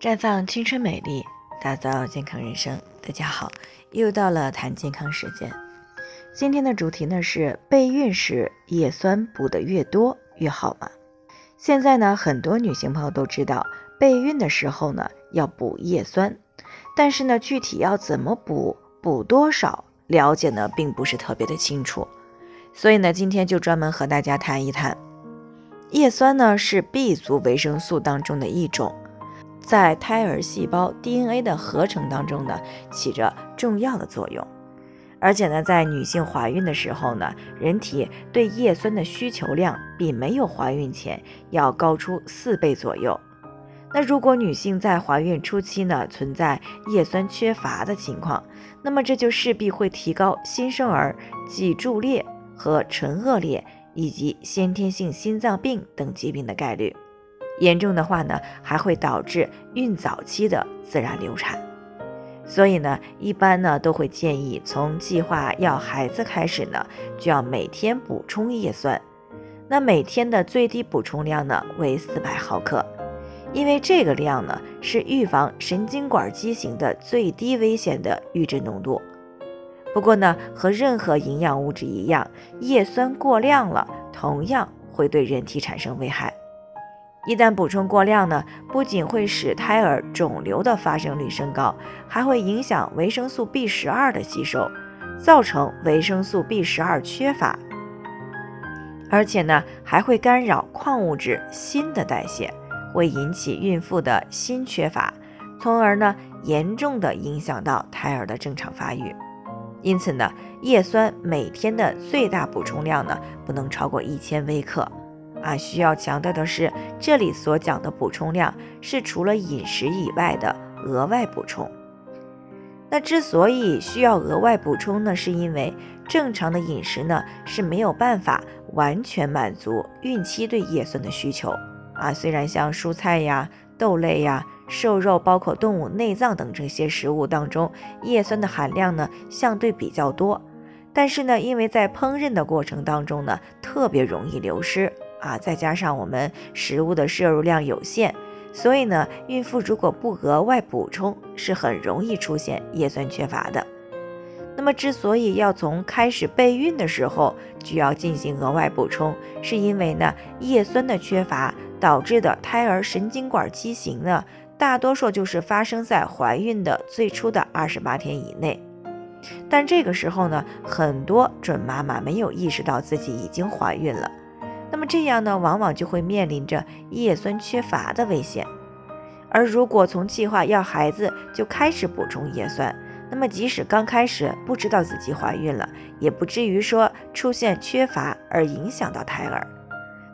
绽放青春美丽，打造健康人生。大家好，又到了谈健康时间。今天的主题呢是备孕时叶酸补的越多越好吗？现在呢，很多女性朋友都知道备孕的时候呢要补叶酸，但是呢，具体要怎么补、补多少，了解呢并不是特别的清楚。所以呢，今天就专门和大家谈一谈叶酸呢是 B 族维生素当中的一种。在胎儿细胞 DNA 的合成当中呢，起着重要的作用。而且呢，在女性怀孕的时候呢，人体对叶酸的需求量比没有怀孕前要高出四倍左右。那如果女性在怀孕初期呢，存在叶酸缺乏的情况，那么这就势必会提高新生儿脊柱裂和唇腭裂以及先天性心脏病等疾病的概率。严重的话呢，还会导致孕早期的自然流产。所以呢，一般呢都会建议从计划要孩子开始呢，就要每天补充叶酸。那每天的最低补充量呢为四百毫克，因为这个量呢是预防神经管畸形的最低危险的阈值浓度。不过呢，和任何营养物质一样，叶酸过量了，同样会对人体产生危害。一旦补充过量呢，不仅会使胎儿肿瘤的发生率升高，还会影响维生素 B 十二的吸收，造成维生素 B 十二缺乏。而且呢，还会干扰矿物质锌的代谢，会引起孕妇的锌缺乏，从而呢，严重的影响到胎儿的正常发育。因此呢，叶酸每天的最大补充量呢，不能超过一千微克。啊，需要强调的是，这里所讲的补充量是除了饮食以外的额外补充。那之所以需要额外补充呢，是因为正常的饮食呢是没有办法完全满足孕期对叶酸的需求。啊，虽然像蔬菜呀、豆类呀、瘦肉，包括动物内脏等这些食物当中，叶酸的含量呢相对比较多，但是呢，因为在烹饪的过程当中呢，特别容易流失。啊，再加上我们食物的摄入量有限，所以呢，孕妇如果不额外补充，是很容易出现叶酸缺乏的。那么，之所以要从开始备孕的时候就要进行额外补充，是因为呢，叶酸的缺乏导致的胎儿神经管畸形呢，大多数就是发生在怀孕的最初的二十八天以内。但这个时候呢，很多准妈妈没有意识到自己已经怀孕了。那么这样呢，往往就会面临着叶酸缺乏的危险。而如果从计划要孩子就开始补充叶酸，那么即使刚开始不知道自己怀孕了，也不至于说出现缺乏而影响到胎儿。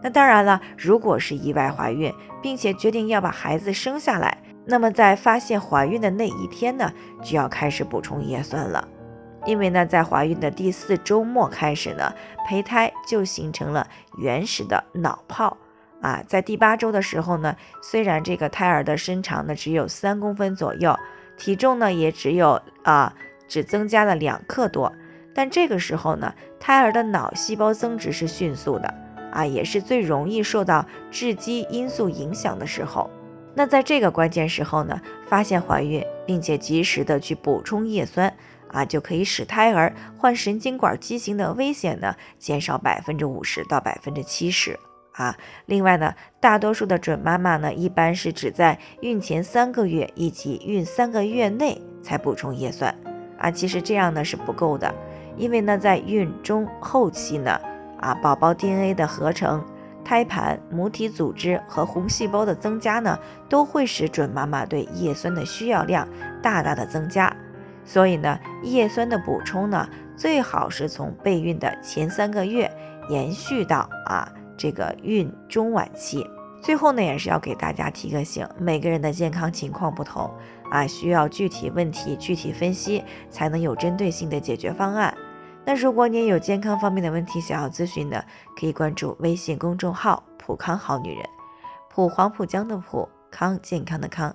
那当然了，如果是意外怀孕，并且决定要把孩子生下来，那么在发现怀孕的那一天呢，就要开始补充叶酸了。因为呢，在怀孕的第四周末开始呢，胚胎就形成了原始的脑泡啊。在第八周的时候呢，虽然这个胎儿的身长呢只有三公分左右，体重呢也只有啊只增加了两克多，但这个时候呢，胎儿的脑细胞增殖是迅速的啊，也是最容易受到致畸因素影响的时候。那在这个关键时候呢，发现怀孕，并且及时的去补充叶酸。啊，就可以使胎儿患神经管畸形的危险呢减少百分之五十到百分之七十啊。另外呢，大多数的准妈妈呢，一般是只在孕前三个月以及孕三个月内才补充叶酸啊。其实这样呢是不够的，因为呢，在孕中后期呢，啊，宝宝 DNA 的合成、胎盘、母体组织和红细胞的增加呢，都会使准妈妈对叶酸的需要量大大的增加。所以呢，叶酸的补充呢，最好是从备孕的前三个月延续到啊这个孕中晚期。最后呢，也是要给大家提个醒，每个人的健康情况不同啊，需要具体问题具体分析，才能有针对性的解决方案。那如果你有健康方面的问题想要咨询的，可以关注微信公众号“普康好女人”，普黄浦江的普康健康的康。